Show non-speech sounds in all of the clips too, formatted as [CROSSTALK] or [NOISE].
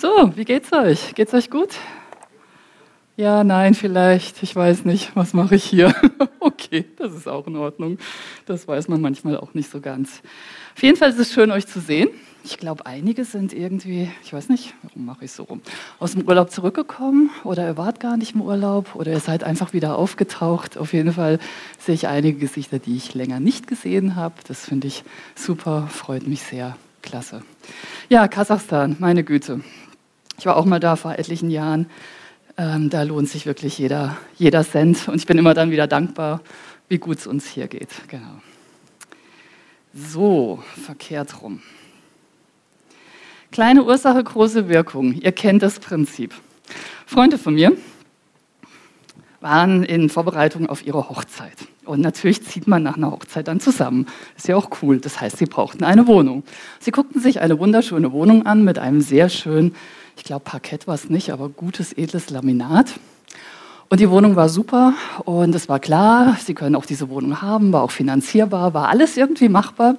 So, wie geht's euch? Geht's euch gut? Ja, nein, vielleicht. Ich weiß nicht. Was mache ich hier? [LAUGHS] okay, das ist auch in Ordnung. Das weiß man manchmal auch nicht so ganz. Auf jeden Fall ist es schön, euch zu sehen. Ich glaube, einige sind irgendwie, ich weiß nicht, warum mache ich so rum, aus dem Urlaub zurückgekommen oder ihr wart gar nicht im Urlaub oder ihr seid einfach wieder aufgetaucht. Auf jeden Fall sehe ich einige Gesichter, die ich länger nicht gesehen habe. Das finde ich super, freut mich sehr. Klasse. Ja, Kasachstan, meine Güte. Ich war auch mal da vor etlichen Jahren. Ähm, da lohnt sich wirklich jeder, jeder Cent. Und ich bin immer dann wieder dankbar, wie gut es uns hier geht. Genau. So, verkehrt rum. Kleine Ursache, große Wirkung. Ihr kennt das Prinzip. Freunde von mir waren in Vorbereitung auf ihre Hochzeit. Und natürlich zieht man nach einer Hochzeit dann zusammen. Ist ja auch cool. Das heißt, sie brauchten eine Wohnung. Sie guckten sich eine wunderschöne Wohnung an mit einem sehr schönen, ich glaube Parkett war es nicht, aber gutes, edles Laminat. Und die Wohnung war super und es war klar, sie können auch diese Wohnung haben, war auch finanzierbar, war alles irgendwie machbar.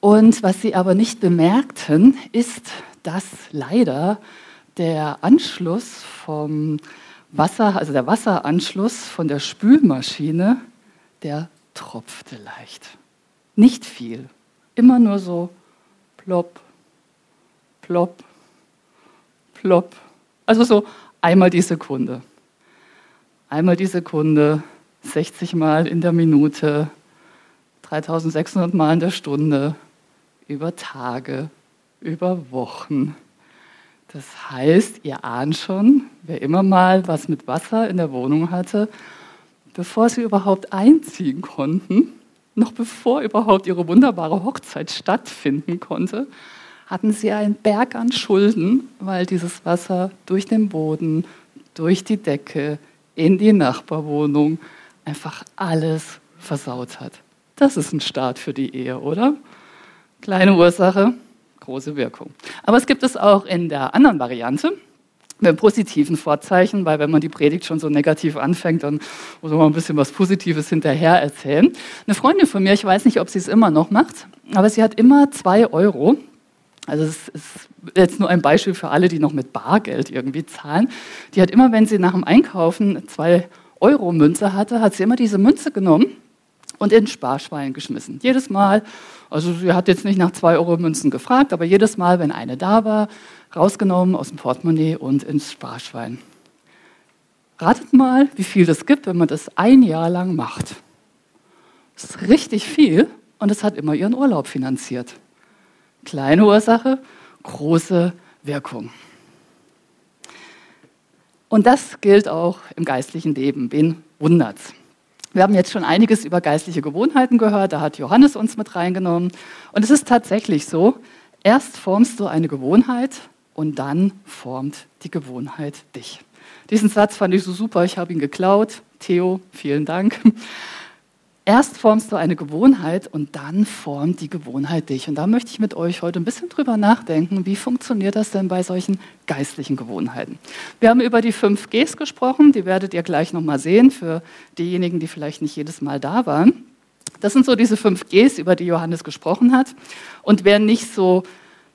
Und was sie aber nicht bemerkten, ist, dass leider der Anschluss vom Wasser, also der Wasseranschluss von der Spülmaschine der tropfte leicht. Nicht viel, immer nur so plopp, plopp, plopp. Also so einmal die Sekunde. Einmal die Sekunde, 60 Mal in der Minute, 3600 Mal in der Stunde, über Tage, über Wochen. Das heißt, ihr ahnt schon, wer immer mal was mit Wasser in der Wohnung hatte, bevor sie überhaupt einziehen konnten, noch bevor überhaupt ihre wunderbare Hochzeit stattfinden konnte, hatten sie einen Berg an Schulden, weil dieses Wasser durch den Boden, durch die Decke, in die Nachbarwohnung einfach alles versaut hat. Das ist ein Start für die Ehe, oder? Kleine Ursache, große Wirkung. Aber es gibt es auch in der anderen Variante mit positiven Vorzeichen, weil wenn man die Predigt schon so negativ anfängt, dann muss man ein bisschen was Positives hinterher erzählen. Eine Freundin von mir, ich weiß nicht, ob sie es immer noch macht, aber sie hat immer zwei Euro. Also es ist jetzt nur ein Beispiel für alle, die noch mit Bargeld irgendwie zahlen. Die hat immer, wenn sie nach dem Einkaufen zwei Euro Münze hatte, hat sie immer diese Münze genommen und in Sparschwein geschmissen. Jedes Mal, also sie hat jetzt nicht nach zwei Euro Münzen gefragt, aber jedes Mal, wenn eine da war, rausgenommen aus dem Portemonnaie und ins Sparschwein. Ratet mal, wie viel das gibt, wenn man das ein Jahr lang macht. Das ist richtig viel und es hat immer ihren Urlaub finanziert. Kleine Ursache, große Wirkung. Und das gilt auch im geistlichen Leben. Wen wundert's? Wir haben jetzt schon einiges über geistliche Gewohnheiten gehört, da hat Johannes uns mit reingenommen. Und es ist tatsächlich so, erst formst du eine Gewohnheit und dann formt die Gewohnheit dich. Diesen Satz fand ich so super, ich habe ihn geklaut. Theo, vielen Dank. Erst formst du eine Gewohnheit und dann formt die Gewohnheit dich. Und da möchte ich mit euch heute ein bisschen drüber nachdenken, wie funktioniert das denn bei solchen geistlichen Gewohnheiten. Wir haben über die fünf Gs gesprochen, die werdet ihr gleich nochmal sehen, für diejenigen, die vielleicht nicht jedes Mal da waren. Das sind so diese fünf Gs, über die Johannes gesprochen hat. Und wer nicht so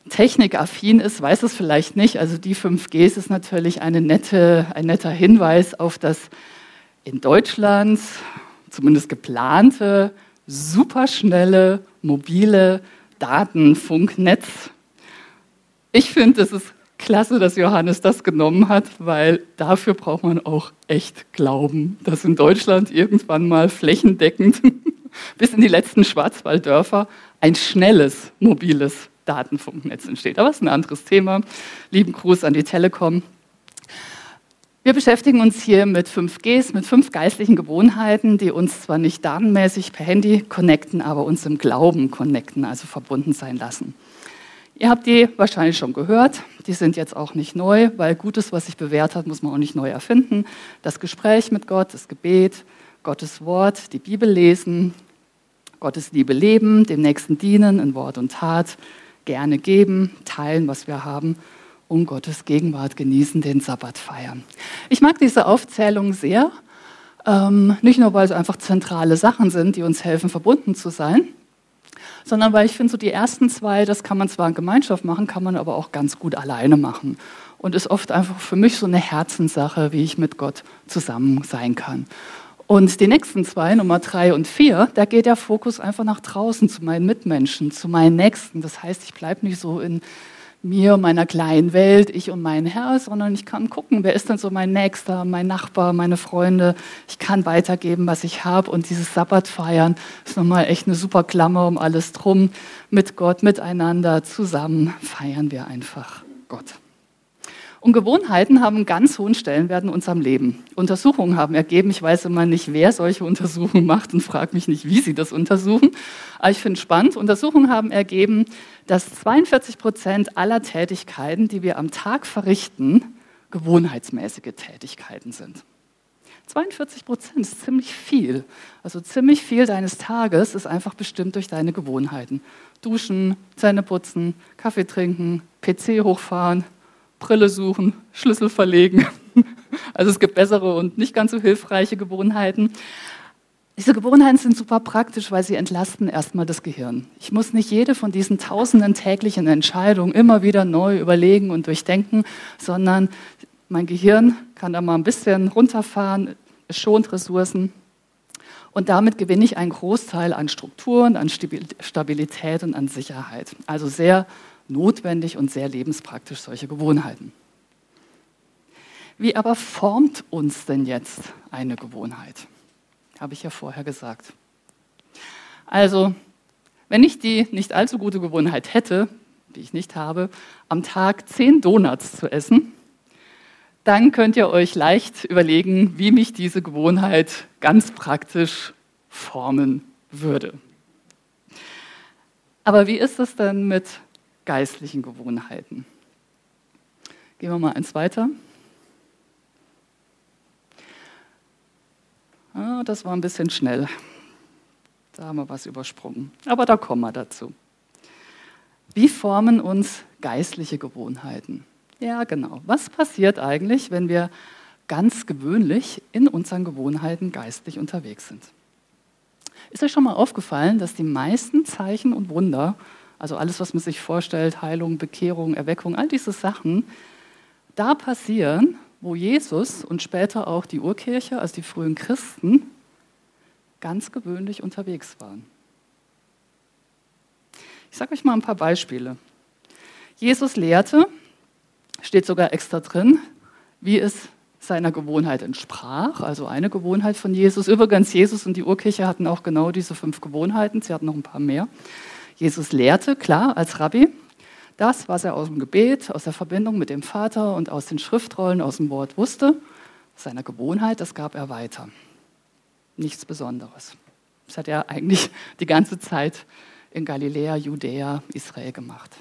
technikaffin ist, weiß es vielleicht nicht. Also die fünf Gs ist natürlich eine nette, ein netter Hinweis auf das in Deutschland zumindest geplante, superschnelle, mobile Datenfunknetz. Ich finde, es ist klasse, dass Johannes das genommen hat, weil dafür braucht man auch echt Glauben, dass in Deutschland irgendwann mal flächendeckend [LAUGHS] bis in die letzten Schwarzwalddörfer ein schnelles mobiles Datenfunknetz entsteht. Aber es ist ein anderes Thema. Lieben Gruß an die Telekom. Wir beschäftigen uns hier mit 5Gs, mit fünf geistlichen Gewohnheiten, die uns zwar nicht datenmäßig per Handy connecten, aber uns im Glauben connecten, also verbunden sein lassen. Ihr habt die wahrscheinlich schon gehört. Die sind jetzt auch nicht neu, weil Gutes, was sich bewährt hat, muss man auch nicht neu erfinden. Das Gespräch mit Gott, das Gebet, Gottes Wort, die Bibel lesen, Gottes Liebe leben, dem Nächsten dienen in Wort und Tat, gerne geben, teilen, was wir haben um Gottes Gegenwart genießen, den Sabbat feiern. Ich mag diese Aufzählung sehr, ähm, nicht nur weil es einfach zentrale Sachen sind, die uns helfen, verbunden zu sein, sondern weil ich finde, so die ersten zwei, das kann man zwar in Gemeinschaft machen, kann man aber auch ganz gut alleine machen. Und ist oft einfach für mich so eine Herzenssache, wie ich mit Gott zusammen sein kann. Und die nächsten zwei, Nummer drei und vier, da geht der Fokus einfach nach draußen zu meinen Mitmenschen, zu meinen Nächsten. Das heißt, ich bleibe nicht so in mir, meiner kleinen Welt, ich und mein Herr, sondern ich kann gucken, wer ist denn so mein Nächster, mein Nachbar, meine Freunde. Ich kann weitergeben, was ich habe. Und dieses Sabbat feiern ist nochmal echt eine super Klammer um alles drum. Mit Gott, miteinander, zusammen feiern wir einfach Gott. Und Gewohnheiten haben einen ganz hohen Stellenwert in unserem Leben. Untersuchungen haben ergeben, ich weiß immer nicht, wer solche Untersuchungen macht und frage mich nicht, wie sie das untersuchen. Aber ich finde es spannend. Untersuchungen haben ergeben, dass 42 Prozent aller Tätigkeiten, die wir am Tag verrichten, gewohnheitsmäßige Tätigkeiten sind. 42 Prozent ist ziemlich viel. Also ziemlich viel deines Tages ist einfach bestimmt durch deine Gewohnheiten. Duschen, Zähne putzen, Kaffee trinken, PC hochfahren, Brille suchen, Schlüssel verlegen. [LAUGHS] Also es gibt bessere und nicht ganz so hilfreiche Gewohnheiten. Diese Gewohnheiten sind super praktisch, weil sie entlasten erstmal das Gehirn. Ich muss nicht jede von diesen tausenden täglichen Entscheidungen immer wieder neu überlegen und durchdenken, sondern mein Gehirn kann da mal ein bisschen runterfahren, es schont Ressourcen. Und damit gewinne ich einen Großteil an Strukturen, an Stabilität und an Sicherheit. Also sehr notwendig und sehr lebenspraktisch, solche Gewohnheiten. Wie aber formt uns denn jetzt eine Gewohnheit? Habe ich ja vorher gesagt. Also, wenn ich die nicht allzu gute Gewohnheit hätte, die ich nicht habe, am Tag zehn Donuts zu essen, dann könnt ihr euch leicht überlegen, wie mich diese Gewohnheit ganz praktisch formen würde. Aber wie ist es denn mit geistlichen Gewohnheiten. Gehen wir mal eins weiter. Ah, das war ein bisschen schnell. Da haben wir was übersprungen. Aber da kommen wir dazu. Wie formen uns geistliche Gewohnheiten? Ja, genau. Was passiert eigentlich, wenn wir ganz gewöhnlich in unseren Gewohnheiten geistlich unterwegs sind? Ist euch schon mal aufgefallen, dass die meisten Zeichen und Wunder also alles, was man sich vorstellt, Heilung, Bekehrung, Erweckung, all diese Sachen, da passieren, wo Jesus und später auch die Urkirche, also die frühen Christen, ganz gewöhnlich unterwegs waren. Ich sage euch mal ein paar Beispiele. Jesus lehrte, steht sogar extra drin, wie es seiner Gewohnheit entsprach, also eine Gewohnheit von Jesus. Übrigens, Jesus und die Urkirche hatten auch genau diese fünf Gewohnheiten, sie hatten noch ein paar mehr. Jesus lehrte, klar, als Rabbi, das, was er aus dem Gebet, aus der Verbindung mit dem Vater und aus den Schriftrollen, aus dem Wort wusste, seiner Gewohnheit, das gab er weiter. Nichts Besonderes. Das hat er eigentlich die ganze Zeit in Galiläa, Judäa, Israel gemacht.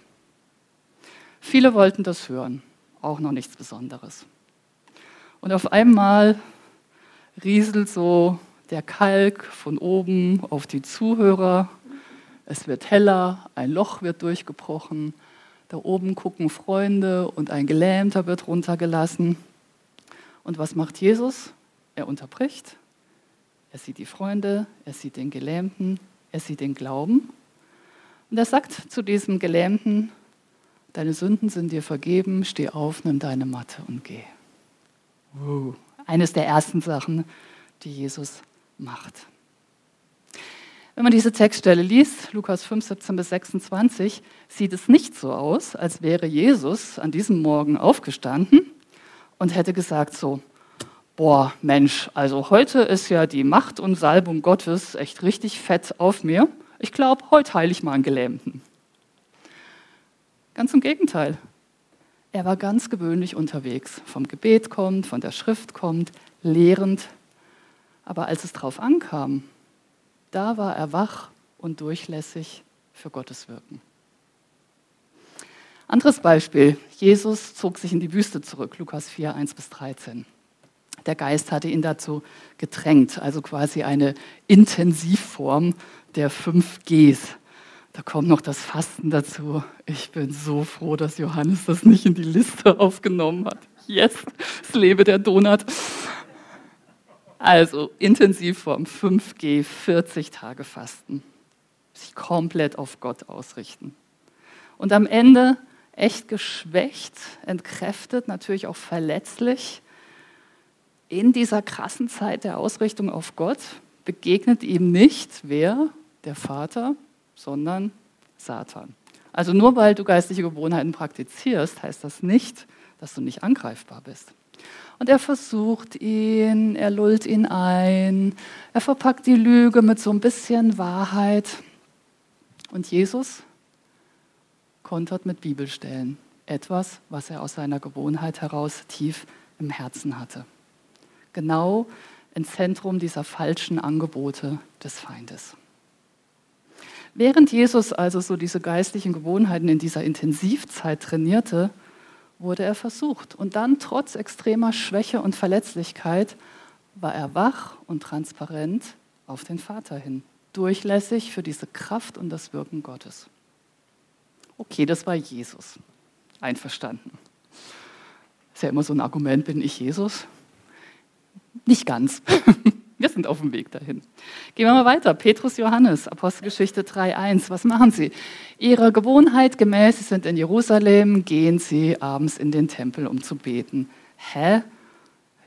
Viele wollten das hören, auch noch nichts Besonderes. Und auf einmal rieselt so der Kalk von oben auf die Zuhörer es wird heller, ein Loch wird durchgebrochen, da oben gucken Freunde und ein Gelähmter wird runtergelassen. Und was macht Jesus? Er unterbricht. Er sieht die Freunde, er sieht den Gelähmten, er sieht den Glauben. Und er sagt zu diesem Gelähmten, deine Sünden sind dir vergeben, steh auf, nimm deine Matte und geh. Wow. Eines der ersten Sachen, die Jesus macht. Wenn man diese Textstelle liest, Lukas 5, 17 bis 26, sieht es nicht so aus, als wäre Jesus an diesem Morgen aufgestanden und hätte gesagt so, boah, Mensch, also heute ist ja die Macht und Salbung Gottes echt richtig fett auf mir. Ich glaube, heute heile ich mal einen Gelähmten. Ganz im Gegenteil. Er war ganz gewöhnlich unterwegs. Vom Gebet kommt, von der Schrift kommt, lehrend. Aber als es drauf ankam, da war er wach und durchlässig für Gottes Wirken. Anderes Beispiel. Jesus zog sich in die Wüste zurück, Lukas 4, 1 bis 13. Der Geist hatte ihn dazu gedrängt, also quasi eine Intensivform der 5 Gs. Da kommt noch das Fasten dazu. Ich bin so froh, dass Johannes das nicht in die Liste aufgenommen hat. Yes, es lebe der Donut. Also Intensivform 5G, 40 Tage Fasten. sich komplett auf Gott ausrichten. Und am Ende echt geschwächt, entkräftet, natürlich auch verletzlich, in dieser krassen Zeit der Ausrichtung auf Gott begegnet ihm nicht wer? Der Vater, sondern Satan. Also nur weil du geistliche Gewohnheiten praktizierst, heißt das nicht, dass du nicht angreifbar bist. Und er versucht ihn, er lullt ihn ein, er verpackt die Lüge mit so ein bisschen Wahrheit. Und Jesus kontert mit Bibelstellen etwas, was er aus seiner Gewohnheit heraus tief im Herzen hatte. Genau im Zentrum dieser falschen Angebote des Feindes. Während Jesus also so diese geistlichen Gewohnheiten in dieser Intensivzeit trainierte, wurde er versucht. Und dann, trotz extremer Schwäche und Verletzlichkeit, war er wach und transparent auf den Vater hin, durchlässig für diese Kraft und das Wirken Gottes. Okay, das war Jesus. Einverstanden. Ist ja immer so ein Argument, bin ich Jesus? Nicht ganz. [LAUGHS] Wir sind auf dem Weg dahin. Gehen wir mal weiter. Petrus Johannes, Apostelgeschichte 3.1. Was machen sie? Ihrer Gewohnheit gemäß, sie sind in Jerusalem, gehen sie abends in den Tempel, um zu beten. Hä?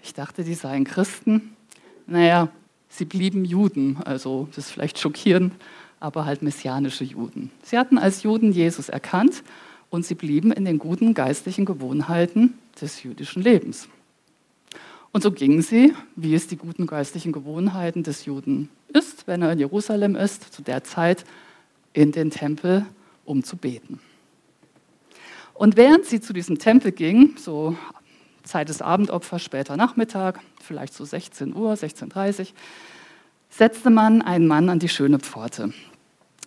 Ich dachte, die seien Christen. Naja, sie blieben Juden. Also, das ist vielleicht schockierend, aber halt messianische Juden. Sie hatten als Juden Jesus erkannt und sie blieben in den guten geistlichen Gewohnheiten des jüdischen Lebens. Und so gingen sie, wie es die guten geistlichen Gewohnheiten des Juden ist, wenn er in Jerusalem ist, zu der Zeit in den Tempel, um zu beten. Und während sie zu diesem Tempel gingen, so Zeit des Abendopfers, später Nachmittag, vielleicht so 16 Uhr, 16.30 Uhr, setzte man einen Mann an die schöne Pforte.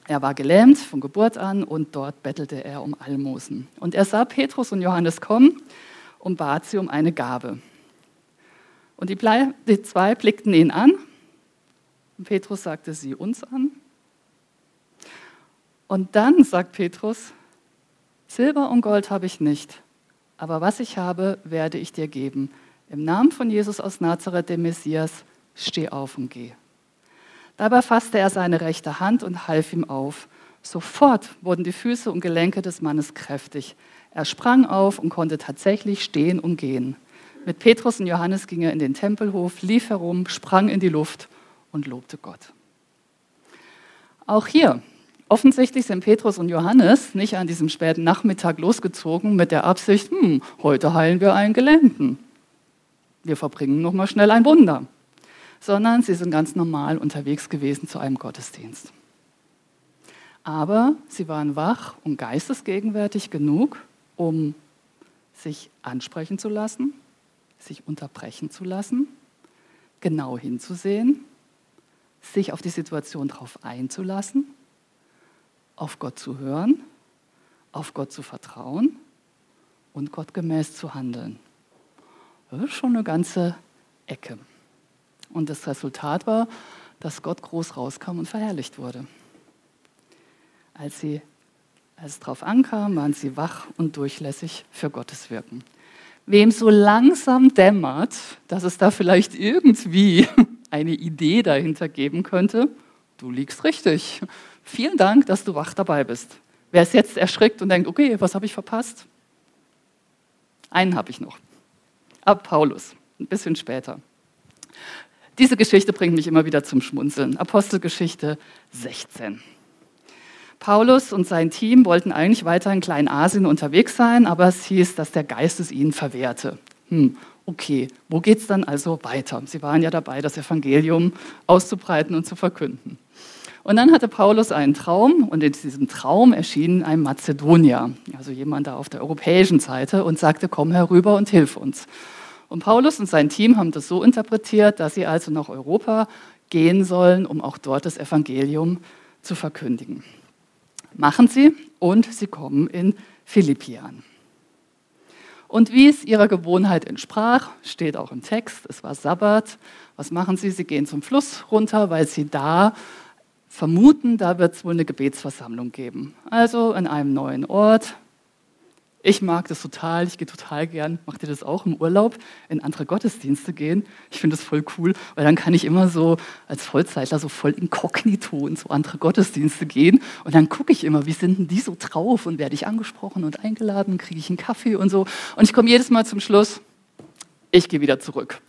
Er war gelähmt von Geburt an und dort bettelte er um Almosen. Und er sah Petrus und Johannes kommen und bat sie um eine Gabe. Und die, die zwei blickten ihn an. Und Petrus sagte sie uns an. Und dann sagt Petrus, Silber und Gold habe ich nicht, aber was ich habe, werde ich dir geben. Im Namen von Jesus aus Nazareth, dem Messias, steh auf und geh. Dabei fasste er seine rechte Hand und half ihm auf. Sofort wurden die Füße und Gelenke des Mannes kräftig. Er sprang auf und konnte tatsächlich stehen und gehen. Mit Petrus und Johannes ging er in den Tempelhof, lief herum, sprang in die Luft und lobte Gott. Auch hier, offensichtlich sind Petrus und Johannes nicht an diesem späten Nachmittag losgezogen mit der Absicht, hm, heute heilen wir einen Gelähmten. Wir verbringen noch mal schnell ein Wunder. Sondern sie sind ganz normal unterwegs gewesen zu einem Gottesdienst. Aber sie waren wach und geistesgegenwärtig genug, um sich ansprechen zu lassen, sich unterbrechen zu lassen, genau hinzusehen, sich auf die Situation darauf einzulassen, auf Gott zu hören, auf Gott zu vertrauen und Gott gemäß zu handeln. Das ist schon eine ganze Ecke. Und das Resultat war, dass Gott groß rauskam und verherrlicht wurde. Als, sie, als es darauf ankam, waren sie wach und durchlässig für Gottes Wirken. Wem so langsam dämmert, dass es da vielleicht irgendwie [LAUGHS] eine Idee dahinter geben könnte, du liegst richtig. Vielen Dank, dass du wach dabei bist. Wer ist jetzt erschrickt und denkt, okay, was habe ich verpasst? Einen habe ich noch. Ab Paulus, ein bisschen später. Diese Geschichte bringt mich immer wieder zum Schmunzeln. Apostelgeschichte 16. Paulus und sein Team wollten eigentlich weiter in Kleinasien unterwegs sein, aber es hieß, dass der Geist es ihnen verwehrte. Hm, okay, wo geht es dann also weiter? Sie waren ja dabei, das Evangelium auszubreiten und zu verkünden. Und dann hatte Paulus einen Traum und in diesem Traum erschien ein Mazedonier, also jemand da auf der europäischen Seite und sagte, komm herüber und hilf uns. Und Paulus und sein Team haben das so interpretiert, dass sie also nach Europa gehen sollen, um auch dort das Evangelium zu verkündigen machen sie und sie kommen in Philippi an. Und wie es ihrer Gewohnheit entsprach, steht auch im Text, es war Sabbat. Was machen sie? Sie gehen zum Fluss runter, weil sie da vermuten, da wird es wohl eine Gebetsversammlung geben. Also in einem neuen Ort, Ich mag das total, ich gehe total gern, macht ihr das auch im Urlaub, in andere Gottesdienste gehen? Ich finde das voll cool, weil dann kann ich immer so als Vollzeitler so voll inkognito in so andere Gottesdienste gehen und dann gucke ich immer, wie sind denn die so drauf und werde ich angesprochen und eingeladen, kriege ich einen Kaffee und so. Und ich komme jedes Mal zum Schluss, ich gehe wieder zurück.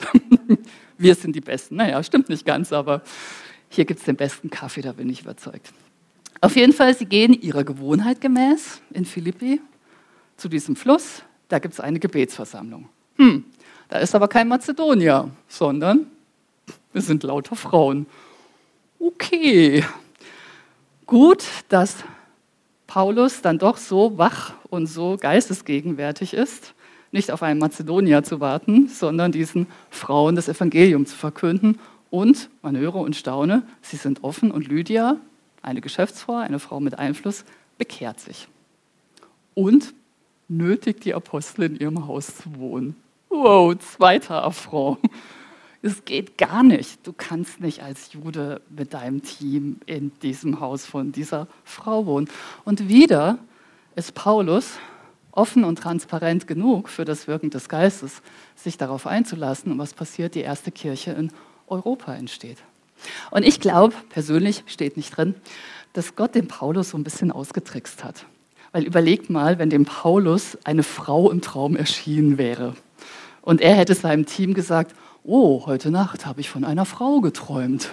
[LAUGHS] Wir sind die Besten. Naja, stimmt nicht ganz, aber hier gibt es den besten Kaffee, da bin ich überzeugt. Auf jeden Fall, sie gehen ihrer Gewohnheit gemäß in Philippi zu diesem Fluss, da gibt es eine Gebetsversammlung. Hm, da ist aber kein Mazedonier, sondern es sind lauter Frauen. Okay, gut, dass Paulus dann doch so wach und so geistesgegenwärtig ist, nicht auf einen Mazedonier zu warten, sondern diesen Frauen das Evangelium zu verkünden. Und, man höre und staune, sie sind offen und Lydia, eine Geschäftsfrau, eine Frau mit Einfluss, bekehrt sich. Und nötigt die Apostel in ihrem Haus zu wohnen. Wow, zweiter Affront. Es geht gar nicht. Du kannst nicht als Jude mit deinem Team in diesem Haus von dieser Frau wohnen. Und wieder ist Paulus offen und transparent genug für das Wirken des Geistes, sich darauf einzulassen. Und was passiert? Die erste Kirche in Europa entsteht. Und ich glaube, persönlich steht nicht drin, dass Gott den Paulus so ein bisschen ausgetrickst hat. Weil überlegt mal, wenn dem Paulus eine Frau im Traum erschienen wäre und er hätte seinem Team gesagt, oh, heute Nacht habe ich von einer Frau geträumt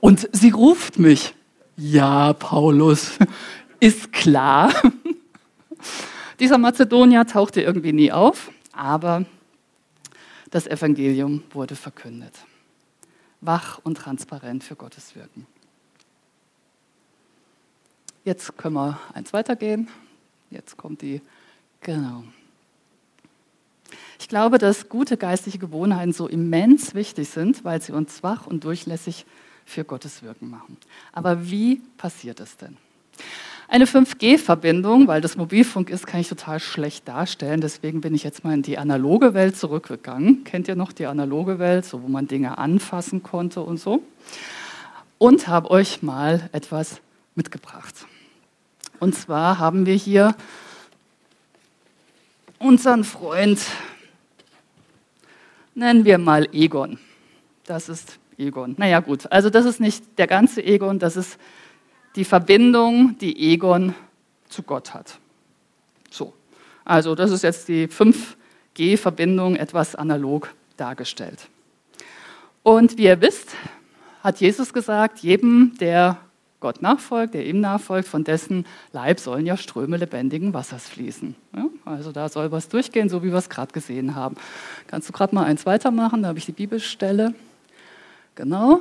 und sie ruft mich. Ja, Paulus, [LAUGHS] ist klar. [LAUGHS] Dieser Mazedonier tauchte irgendwie nie auf, aber das Evangelium wurde verkündet. Wach und transparent für Gottes Wirken. Jetzt können wir eins weitergehen. Jetzt kommt die, genau. Ich glaube, dass gute geistliche Gewohnheiten so immens wichtig sind, weil sie uns wach und durchlässig für Gottes Wirken machen. Aber wie passiert es denn? Eine 5G-Verbindung, weil das Mobilfunk ist, kann ich total schlecht darstellen. Deswegen bin ich jetzt mal in die analoge Welt zurückgegangen. Kennt ihr noch die analoge Welt, so wo man Dinge anfassen konnte und so? Und habe euch mal etwas mitgebracht. Und zwar haben wir hier unseren Freund, nennen wir mal Egon. Das ist Egon. Naja gut, also das ist nicht der ganze Egon, das ist die Verbindung, die Egon zu Gott hat. So, also das ist jetzt die 5G-Verbindung etwas analog dargestellt. Und wie ihr wisst, hat Jesus gesagt, jedem, der Gott nachfolgt, der ihm nachfolgt, von dessen Leib sollen ja Ströme lebendigen Wassers fließen. Ja, also da soll was durchgehen, so wie wir es gerade gesehen haben. Kannst du gerade mal eins weitermachen? Da habe ich die Bibelstelle. Genau.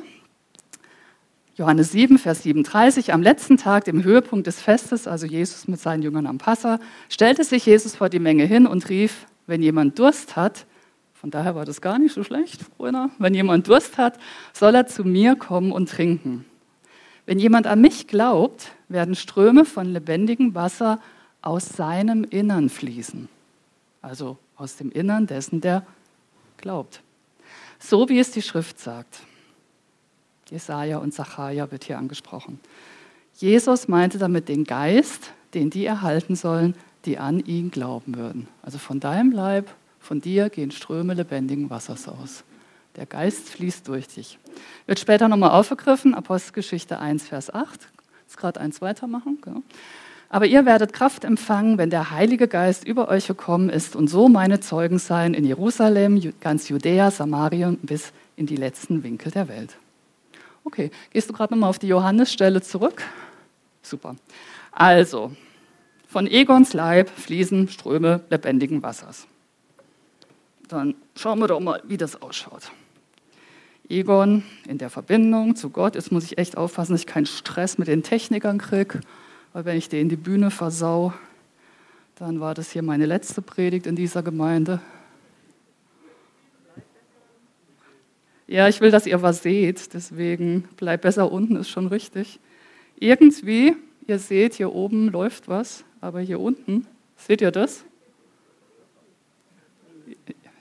Johannes 7, Vers 37. Am letzten Tag, dem Höhepunkt des Festes, also Jesus mit seinen Jüngern am Passa, stellte sich Jesus vor die Menge hin und rief, wenn jemand Durst hat, von daher war das gar nicht so schlecht, oder? Wenn jemand Durst hat, soll er zu mir kommen und trinken. Wenn jemand an mich glaubt, werden Ströme von lebendigem Wasser aus seinem Innern fließen. Also aus dem Innern dessen, der glaubt. So wie es die Schrift sagt. Jesaja und Zachariah wird hier angesprochen. Jesus meinte damit den Geist, den die erhalten sollen, die an ihn glauben würden. Also von deinem Leib, von dir gehen Ströme lebendigen Wassers aus. Der Geist fließt durch dich. Wird später nochmal aufgegriffen, Apostelgeschichte 1, Vers 8. Jetzt gerade eins weitermachen. Genau. Aber ihr werdet Kraft empfangen, wenn der Heilige Geist über euch gekommen ist und so meine Zeugen sein in Jerusalem, ganz Judäa, Samarien bis in die letzten Winkel der Welt. Okay, gehst du gerade nochmal auf die Johannesstelle zurück? Super. Also, von Egons Leib fließen Ströme lebendigen Wassers. Dann schauen wir doch mal, wie das ausschaut. Egon in der Verbindung zu Gott. Jetzt muss ich echt aufpassen, dass ich keinen Stress mit den Technikern kriege, weil wenn ich denen die Bühne versau, dann war das hier meine letzte Predigt in dieser Gemeinde. Ja, ich will, dass ihr was seht, deswegen bleibt besser unten, ist schon richtig. Irgendwie, ihr seht, hier oben läuft was, aber hier unten, seht ihr das?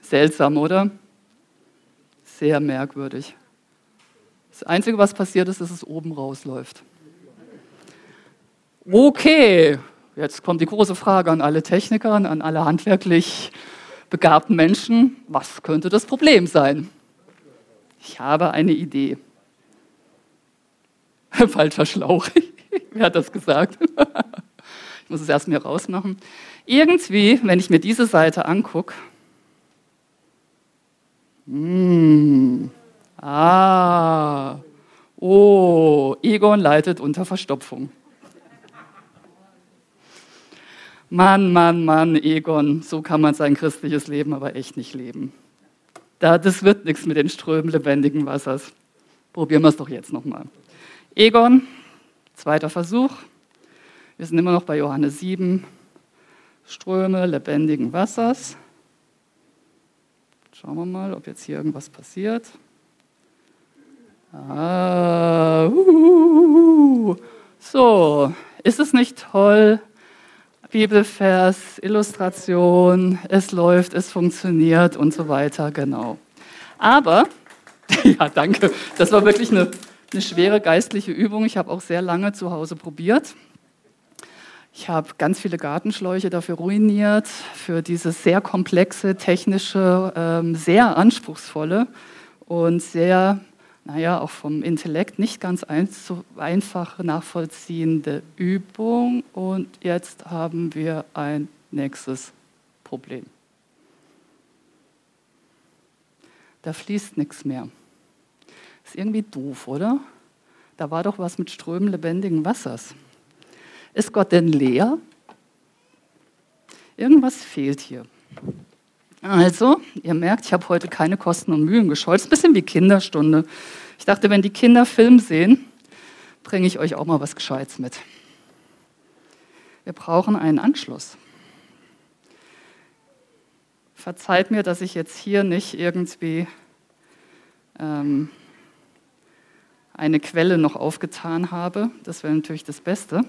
Seltsam, oder? Sehr merkwürdig. Das Einzige, was passiert ist, dass es oben rausläuft. Okay, jetzt kommt die große Frage an alle Techniker, an alle handwerklich begabten Menschen. Was könnte das Problem sein? Ich habe eine Idee. [LAUGHS] Falscher Schlauch. [LAUGHS] Wer hat das gesagt? [LAUGHS] ich muss es erst mir rausmachen. Irgendwie, wenn ich mir diese Seite angucke, mmh, ah, oh, Egon leidet unter Verstopfung. Mann, Mann, Mann, Egon, so kann man sein christliches Leben aber echt nicht leben. das wird nichts mit den Strömen lebendigen Wassers. Probieren wir es doch jetzt nochmal. Egon, zweiter Versuch. Wir sind immer noch bei Johannes 7. Ströme lebendigen Wassers. Schauen wir mal, ob jetzt hier irgendwas passiert. Ah, so, ist es nicht toll? Bibelvers, Illustration, es läuft, es funktioniert und so weiter, genau. Aber, [LAUGHS] ja, danke, das war wirklich eine, eine schwere geistliche Übung. Ich habe auch sehr lange zu Hause probiert. Ich habe ganz viele Gartenschläuche dafür ruiniert, für dieses sehr komplexe, technische, ähm, sehr anspruchsvolle und sehr, naja, auch vom Intellekt nicht ganz einfach nachvollziehende Übung. Und jetzt haben wir ein nächstes Problem. Da fließt nichts mehr. Ist irgendwie doof, oder? Da war doch was mit Strömen lebendigen Wassers. Ist Gott denn leer? Irgendwas fehlt hier. Also, ihr merkt, ich habe heute keine Kosten und Mühen gescheut. Es ist ein bisschen wie Kinderstunde. Ich dachte, wenn die Kinder Film sehen, bringe ich euch auch mal was Gescheites mit. Wir brauchen einen Anschluss. Verzeiht mir, dass ich jetzt hier nicht irgendwie ähm, eine Quelle noch aufgetan habe. Das wäre natürlich das Beste.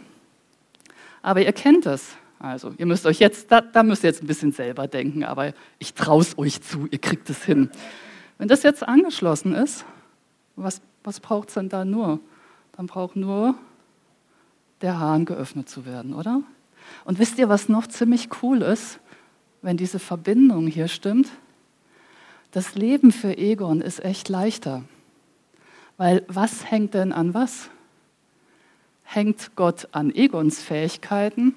Aber ihr kennt es. Also, ihr müsst euch jetzt, da, da müsst ihr jetzt ein bisschen selber denken, aber ich traue es euch zu, ihr kriegt es hin. Wenn das jetzt angeschlossen ist, was, was braucht es denn da nur? Dann braucht nur der Hahn geöffnet zu werden, oder? Und wisst ihr, was noch ziemlich cool ist, wenn diese Verbindung hier stimmt? Das Leben für Egon ist echt leichter. Weil was hängt denn an was? Hängt Gott an Egons Fähigkeiten?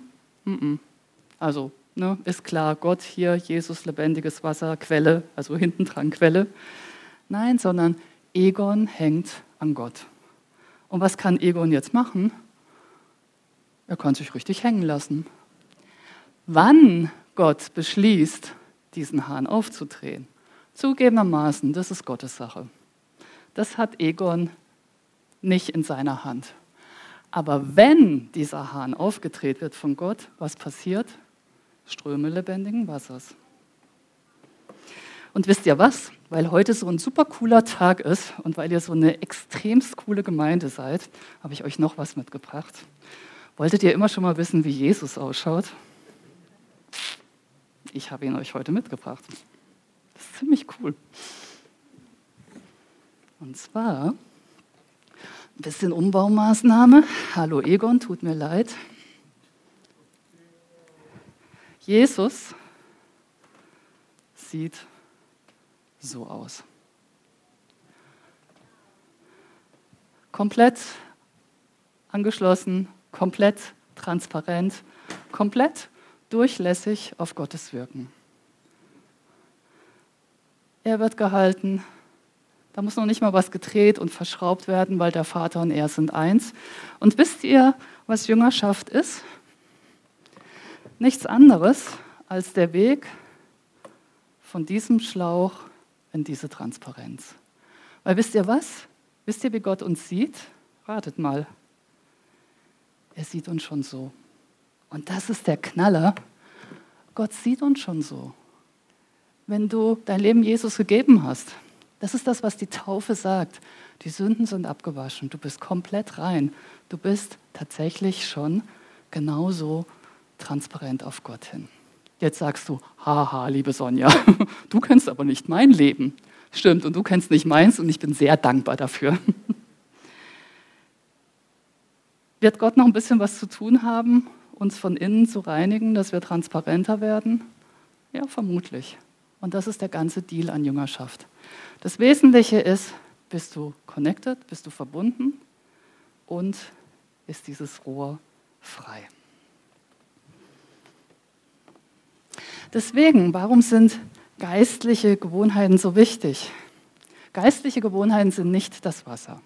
Also ne, ist klar, Gott hier, Jesus, lebendiges Wasser, Quelle, also hinten dran Quelle. Nein, sondern Egon hängt an Gott. Und was kann Egon jetzt machen? Er kann sich richtig hängen lassen. Wann Gott beschließt, diesen Hahn aufzudrehen, zugegebenermaßen, das ist Gottes Sache. Das hat Egon nicht in seiner Hand. Aber wenn dieser Hahn aufgedreht wird von Gott, was passiert? Ströme lebendigen Wassers. Und wisst ihr was? Weil heute so ein super cooler Tag ist und weil ihr so eine extremst coole Gemeinde seid, habe ich euch noch was mitgebracht. Wolltet ihr immer schon mal wissen, wie Jesus ausschaut? Ich habe ihn euch heute mitgebracht. Das ist ziemlich cool. Und zwar ein bisschen Umbaumaßnahme. Hallo Egon, tut mir leid. Jesus sieht so aus. Komplett angeschlossen, komplett transparent, komplett durchlässig auf Gottes Wirken. Er wird gehalten, da muss noch nicht mal was gedreht und verschraubt werden, weil der Vater und er sind eins. Und wisst ihr, was Jüngerschaft ist? Nichts anderes als der Weg von diesem Schlauch in diese Transparenz. Weil wisst ihr was? Wisst ihr, wie Gott uns sieht? Ratet mal. Er sieht uns schon so. Und das ist der Knaller. Gott sieht uns schon so. Wenn du dein Leben Jesus gegeben hast, das ist das, was die Taufe sagt. Die Sünden sind abgewaschen. Du bist komplett rein. Du bist tatsächlich schon genauso transparent auf Gott hin. Jetzt sagst du, haha, liebe Sonja, [LAUGHS] du kennst aber nicht mein Leben. Stimmt, und du kennst nicht meins und ich bin sehr dankbar dafür. [LAUGHS] Wird Gott noch ein bisschen was zu tun haben, uns von innen zu reinigen, dass wir transparenter werden? Ja, vermutlich. Und das ist der ganze Deal an Jüngerschaft. Das Wesentliche ist, bist du connected, bist du verbunden und ist dieses Rohr frei. Deswegen, warum sind geistliche Gewohnheiten so wichtig? Geistliche Gewohnheiten sind nicht das Wasser.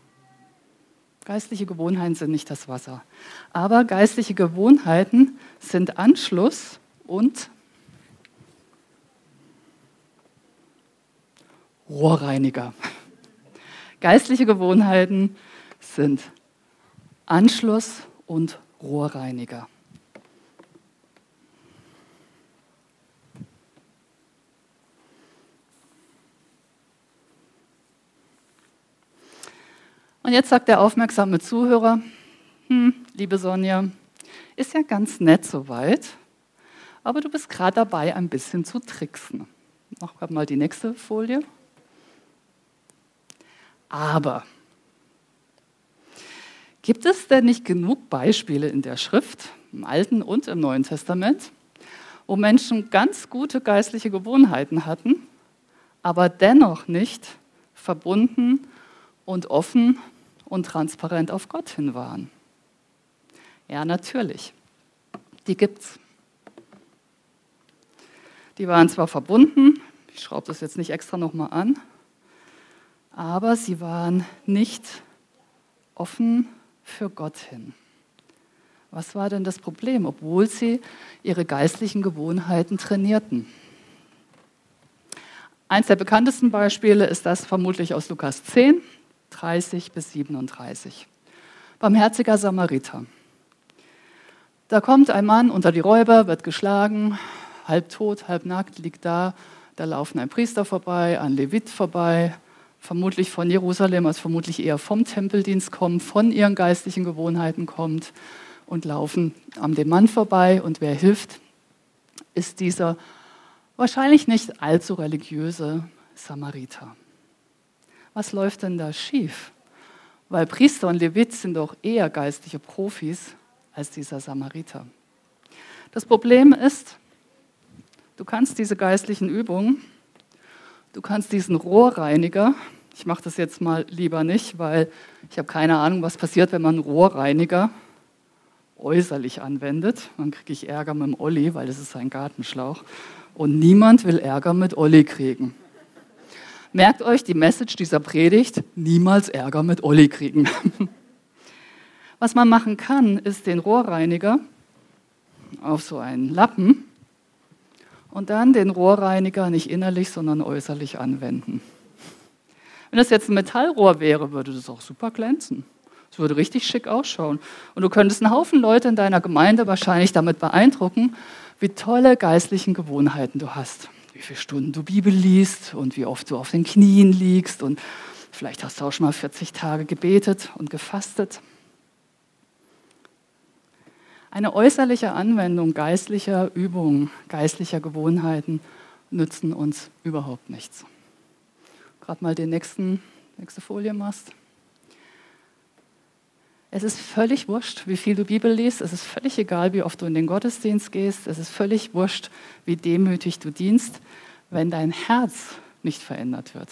Geistliche Gewohnheiten sind nicht das Wasser. Aber geistliche Gewohnheiten sind Anschluss und Rohrreiniger. Geistliche Gewohnheiten sind Anschluss und Rohrreiniger. Und jetzt sagt der aufmerksame Zuhörer, hm, liebe Sonja, ist ja ganz nett soweit, aber du bist gerade dabei, ein bisschen zu tricksen. Mach mal die nächste Folie. Aber gibt es denn nicht genug Beispiele in der Schrift, im Alten und im Neuen Testament, wo Menschen ganz gute geistliche Gewohnheiten hatten, aber dennoch nicht verbunden und offen und transparent auf Gott hin waren? Ja, natürlich. Die gibt's. Die waren zwar verbunden, ich schraube das jetzt nicht extra nochmal an, aber sie waren nicht offen für Gott hin. Was war denn das Problem, obwohl sie ihre geistlichen Gewohnheiten trainierten? Eins der bekanntesten Beispiele ist das vermutlich aus Lukas 10, 30 bis 37. Barmherziger Samariter. Da kommt ein Mann unter die Räuber, wird geschlagen, halb tot, halb nackt, liegt da. Da laufen ein Priester vorbei, ein Levit vorbei, vermutlich von Jerusalem, also vermutlich eher vom Tempeldienst kommt, von ihren geistlichen Gewohnheiten kommt und laufen an dem Mann vorbei. Und wer hilft, ist dieser wahrscheinlich nicht allzu religiöse Samariter was läuft denn da schief? Weil Priester und Levit sind doch eher geistliche Profis als dieser Samariter. Das Problem ist, du kannst diese geistlichen Übungen, du kannst diesen Rohrreiniger, ich mache das jetzt mal lieber nicht, weil ich habe keine Ahnung, was passiert, wenn man einen Rohrreiniger äußerlich anwendet. Dann kriege ich Ärger mit dem Olli, weil das ist ein Gartenschlauch. Und niemand will Ärger mit Olli kriegen. Merkt euch die Message dieser Predigt, niemals Ärger mit Olli kriegen. [LAUGHS] Was man machen kann, ist den Rohrreiniger auf so einen Lappen und dann den Rohrreiniger nicht innerlich, sondern äußerlich anwenden. Wenn das jetzt ein Metallrohr wäre, würde das auch super glänzen. Es würde richtig schick ausschauen. Und du könntest einen Haufen Leute in deiner Gemeinde wahrscheinlich damit beeindrucken, wie tolle geistlichen Gewohnheiten du hast wie viele Stunden du Bibel liest und wie oft du auf den Knien liegst und vielleicht hast du auch schon mal 40 Tage gebetet und gefastet. Eine äußerliche Anwendung geistlicher Übungen, geistlicher Gewohnheiten nützen uns überhaupt nichts. Gerade mal die nächsten, nächste Folie machst. Es ist völlig wurscht, wie viel du Bibel liest. Es ist völlig egal, wie oft du in den Gottesdienst gehst. Es ist völlig wurscht, wie demütig du dienst, wenn dein Herz nicht verändert wird.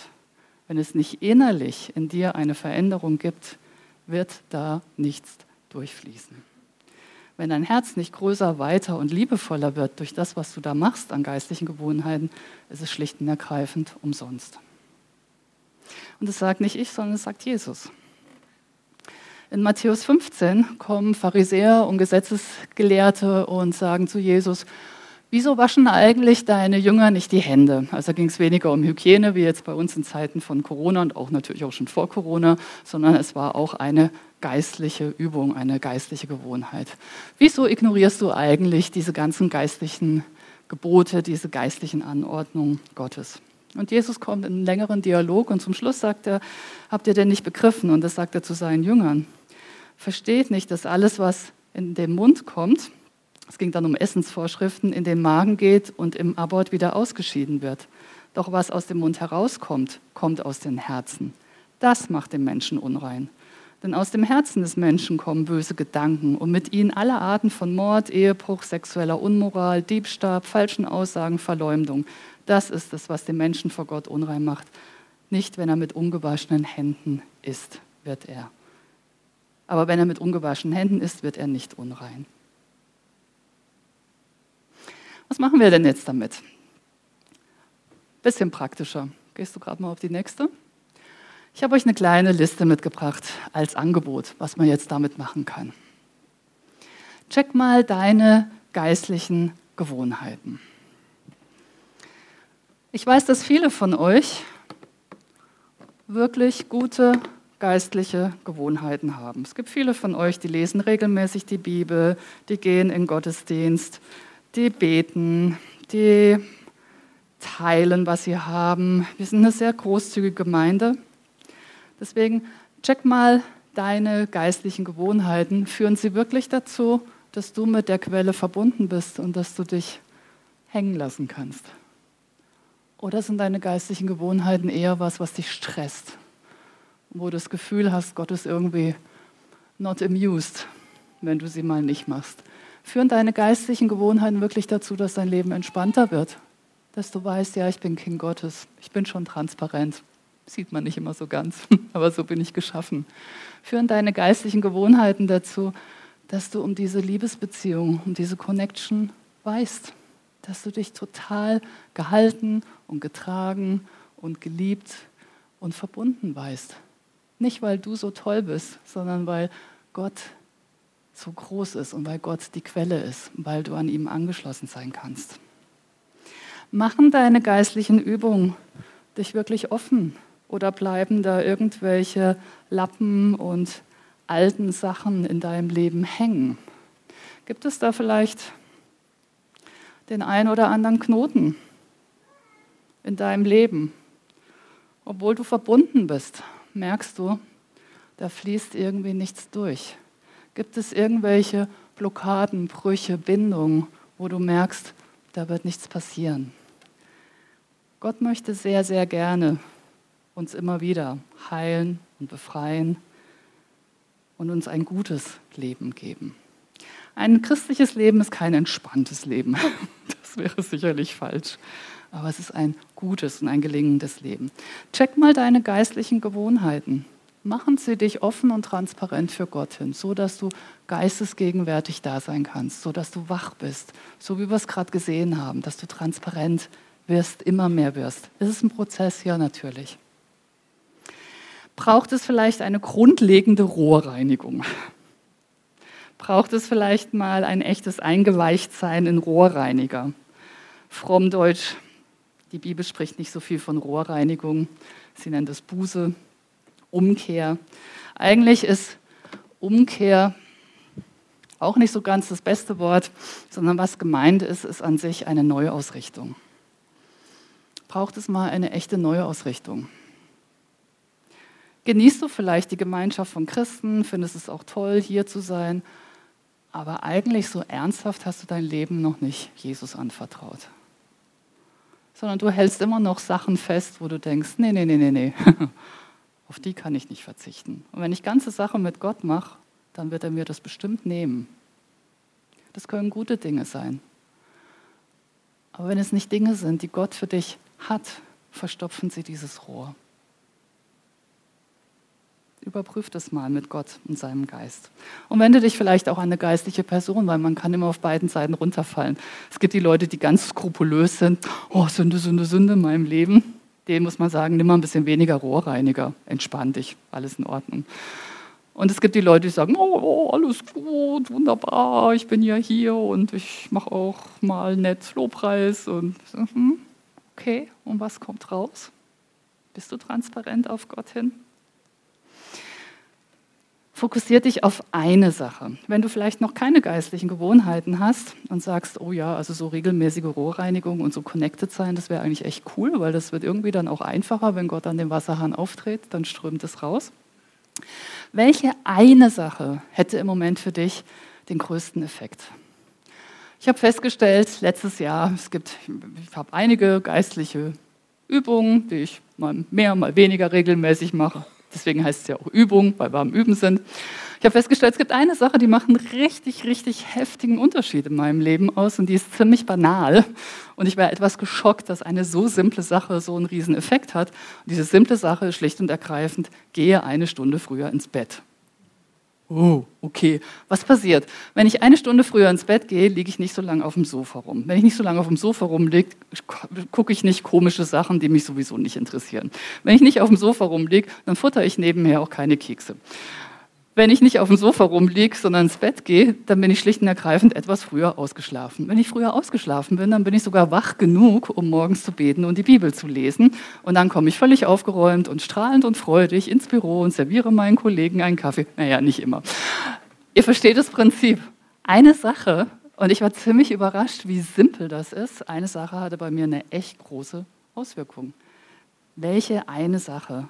Wenn es nicht innerlich in dir eine Veränderung gibt, wird da nichts durchfließen. Wenn dein Herz nicht größer, weiter und liebevoller wird durch das, was du da machst an geistlichen Gewohnheiten, ist es schlicht und ergreifend umsonst. Und das sagt nicht ich, sondern es sagt Jesus. In Matthäus 15 kommen Pharisäer und Gesetzesgelehrte und sagen zu Jesus, wieso waschen eigentlich deine Jünger nicht die Hände? Also ging es weniger um Hygiene, wie jetzt bei uns in Zeiten von Corona und auch natürlich auch schon vor Corona, sondern es war auch eine geistliche Übung, eine geistliche Gewohnheit. Wieso ignorierst du eigentlich diese ganzen geistlichen Gebote, diese geistlichen Anordnungen Gottes? Und Jesus kommt in einen längeren Dialog und zum Schluss sagt er, habt ihr denn nicht begriffen? Und das sagt er zu seinen Jüngern versteht nicht, dass alles, was in den Mund kommt, es ging dann um Essensvorschriften, in den Magen geht und im Abort wieder ausgeschieden wird. Doch was aus dem Mund herauskommt, kommt aus den Herzen. Das macht den Menschen unrein. Denn aus dem Herzen des Menschen kommen böse Gedanken und mit ihnen alle Arten von Mord, Ehebruch, sexueller Unmoral, Diebstahl, falschen Aussagen, Verleumdung. Das ist es, was den Menschen vor Gott unrein macht. Nicht, wenn er mit ungewaschenen Händen isst, wird er. Aber wenn er mit ungewaschenen Händen isst, wird er nicht unrein. Was machen wir denn jetzt damit? Bisschen praktischer. Gehst du gerade mal auf die nächste? Ich habe euch eine kleine Liste mitgebracht als Angebot, was man jetzt damit machen kann. Check mal deine geistlichen Gewohnheiten. Ich weiß, dass viele von euch wirklich gute geistliche Gewohnheiten haben. Es gibt viele von euch, die lesen regelmäßig die Bibel, die gehen in Gottesdienst, die beten, die teilen, was sie haben. Wir sind eine sehr großzügige Gemeinde. Deswegen check mal deine geistlichen Gewohnheiten. Führen sie wirklich dazu, dass du mit der Quelle verbunden bist und dass du dich hängen lassen kannst? Oder sind deine geistlichen Gewohnheiten eher was, was dich stresst? Wo du das Gefühl hast, Gott ist irgendwie not amused, wenn du sie mal nicht machst. Führen deine geistlichen Gewohnheiten wirklich dazu, dass dein Leben entspannter wird? Dass du weißt, ja, ich bin Kind Gottes, ich bin schon transparent, Sieht man nicht immer so ganz, [LAUGHS] aber so bin ich geschaffen. Führen deine geistlichen Gewohnheiten dazu, dass du um diese Liebesbeziehung, um diese Connection weißt, dass du dich total gehalten und getragen und geliebt und verbunden weißt. Nicht, weil du so toll bist, sondern weil Gott so groß ist und weil Gott die Quelle ist, weil du an ihm angeschlossen sein kannst. Machen deine geistlichen Übungen dich wirklich offen oder bleiben da irgendwelche Lappen und alten Sachen in deinem Leben hängen? Gibt es da vielleicht den ein oder anderen Knoten in deinem Leben? Obwohl du verbunden bist, merkst du, da fließt irgendwie nichts durch. Gibt es irgendwelche Blockaden, Brüche, Bindungen, wo du merkst, da wird nichts passieren? Gott möchte sehr, sehr gerne uns immer wieder heilen und befreien und uns ein gutes Leben geben. Ein christliches Leben ist kein entspanntes Leben. [LAUGHS] Das wäre sicherlich falsch. Aber es ist ein gutes und ein gelingendes Leben. Check mal deine geistlichen Gewohnheiten. Machen sie dich offen und transparent für Gott hin, so dass du geistesgegenwärtig da sein kannst, so dass du wach bist, so wie wir es gerade gesehen haben, dass du transparent wirst, immer mehr wirst. Es ist ein Prozess, ja natürlich braucht es vielleicht eine grundlegende Rohrreinigung. Braucht es vielleicht mal ein echtes Eingeweichtsein in Rohrreiniger. Frommdeutsch, die Bibel spricht nicht so viel von Rohrreinigung, sie nennt es Buße, Umkehr. Eigentlich ist Umkehr auch nicht so ganz das beste Wort, sondern was gemeint ist, ist an sich eine Neuausrichtung. Braucht es mal eine echte Neuausrichtung genießt du vielleicht die Gemeinschaft von Christen, findest es auch toll, hier zu sein, aber eigentlich so ernsthaft hast du dein Leben noch nicht Jesus anvertraut. Sondern du hältst immer noch Sachen fest, wo du denkst, nee, nee, nee, nee, nee, [LAUGHS] auf die kann ich nicht verzichten. Und wenn ich ganze Sachen mit Gott mache, dann wird er mir das bestimmt nehmen. Das können gute Dinge sein. Aber wenn es nicht Dinge sind, die Gott für dich hat, verstopfen sie dieses Rohr. Überprüf das mal mit Gott und seinem Geist. Und wende dich vielleicht auch an eine geistliche Person, weil man kann immer auf beiden Seiten runterfallen. Es gibt die Leute, die ganz skrupulös sind. Oh, Sünde, Sünde, Sünde in meinem Leben. Dem muss man sagen, nimm mal ein bisschen weniger Rohrreiniger. Entspann dich, alles in Ordnung. Und es gibt die Leute, die sagen, oh, oh alles gut, wunderbar, ich bin ja hier und ich mache auch mal nett Lobpreis. Und hm, okay, und was kommt raus? Bist du transparent auf Gott hin? Fokussier dich auf eine Sache. Wenn du vielleicht noch keine geistlichen Gewohnheiten hast und sagst, oh ja, also so regelmäßige Rohrreinigung und so connected sein, das wäre eigentlich echt cool, weil das wird irgendwie dann auch einfacher, wenn Gott an dem Wasserhahn auftritt, dann strömt es raus. Welche eine Sache hätte im Moment für dich den größten Effekt? Ich habe festgestellt, letztes Jahr, es gibt, ich habe einige geistliche Übungen, die ich mal mehr, mal weniger regelmäßig mache Deswegen heißt es ja auch Übung, weil wir am Üben sind. Ich habe festgestellt, es gibt eine Sache, die macht einen richtig, richtig heftigen Unterschied in meinem Leben aus und die ist ziemlich banal. Und ich war etwas geschockt, dass eine so simple Sache so einen riesen Effekt hat. Und diese simple Sache ist schlicht und ergreifend, gehe eine Stunde früher ins Bett. Oh, okay. Was passiert? Wenn ich eine Stunde früher ins Bett gehe, liege ich nicht so lange auf dem Sofa rum. Wenn ich nicht so lange auf dem Sofa rumliege, gucke ich nicht komische Sachen, die mich sowieso nicht interessieren. Wenn ich nicht auf dem Sofa rumliege, dann futter ich nebenher auch keine Kekse. Wenn ich nicht auf dem Sofa rumliege, sondern ins Bett gehe, dann bin ich schlicht und ergreifend etwas früher ausgeschlafen. Wenn ich früher ausgeschlafen bin, dann bin ich sogar wach genug, um morgens zu beten und die Bibel zu lesen. Und dann komme ich völlig aufgeräumt und strahlend und freudig ins Büro und serviere meinen Kollegen einen Kaffee. Naja, nicht immer. Ihr versteht das Prinzip. Eine Sache, und ich war ziemlich überrascht, wie simpel das ist, eine Sache hatte bei mir eine echt große Auswirkung. Welche eine Sache,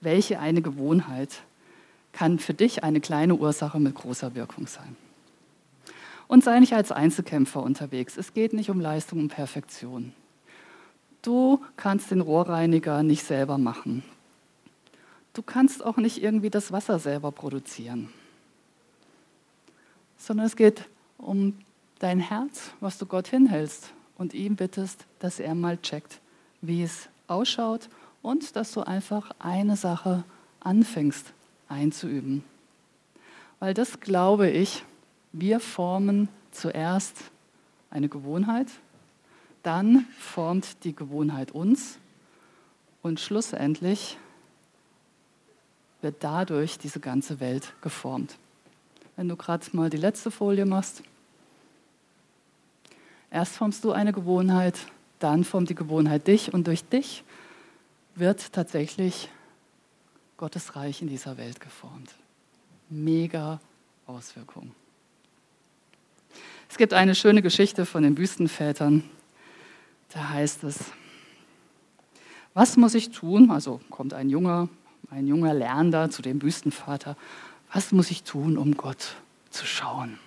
welche eine Gewohnheit kann für dich eine kleine Ursache mit großer Wirkung sein. Und sei nicht als Einzelkämpfer unterwegs. Es geht nicht um Leistung und Perfektion. Du kannst den Rohrreiniger nicht selber machen. Du kannst auch nicht irgendwie das Wasser selber produzieren. Sondern es geht um dein Herz, was du Gott hinhältst und ihm bittest, dass er mal checkt, wie es ausschaut und dass du einfach eine Sache anfängst einzuüben. Weil das glaube ich, wir formen zuerst eine Gewohnheit, dann formt die Gewohnheit uns und schlussendlich wird dadurch diese ganze Welt geformt. Wenn du gerade mal die letzte Folie machst, erst formst du eine Gewohnheit, dann formt die Gewohnheit dich und durch dich wird tatsächlich Gottes Reich in dieser Welt geformt. Mega Auswirkung. Es gibt eine schöne Geschichte von den Wüstenvätern. Da heißt es, was muss ich tun? Also kommt ein junger, ein junger Lernender zu dem Wüstenvater. Was muss ich tun, um Gott zu schauen?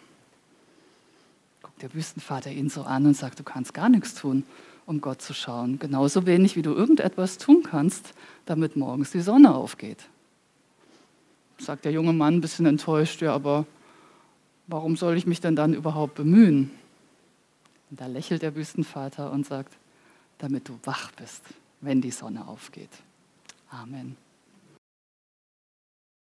Guckt der Wüstenvater ihn so an und sagt, du kannst gar nichts tun, um Gott zu schauen. Genauso wenig, wie du irgendetwas tun kannst, damit morgens die Sonne aufgeht. Sagt der junge Mann ein bisschen enttäuscht, ja, aber warum soll ich mich denn dann überhaupt bemühen? Und da lächelt der Wüstenvater und sagt, damit du wach bist, wenn die Sonne aufgeht. Amen.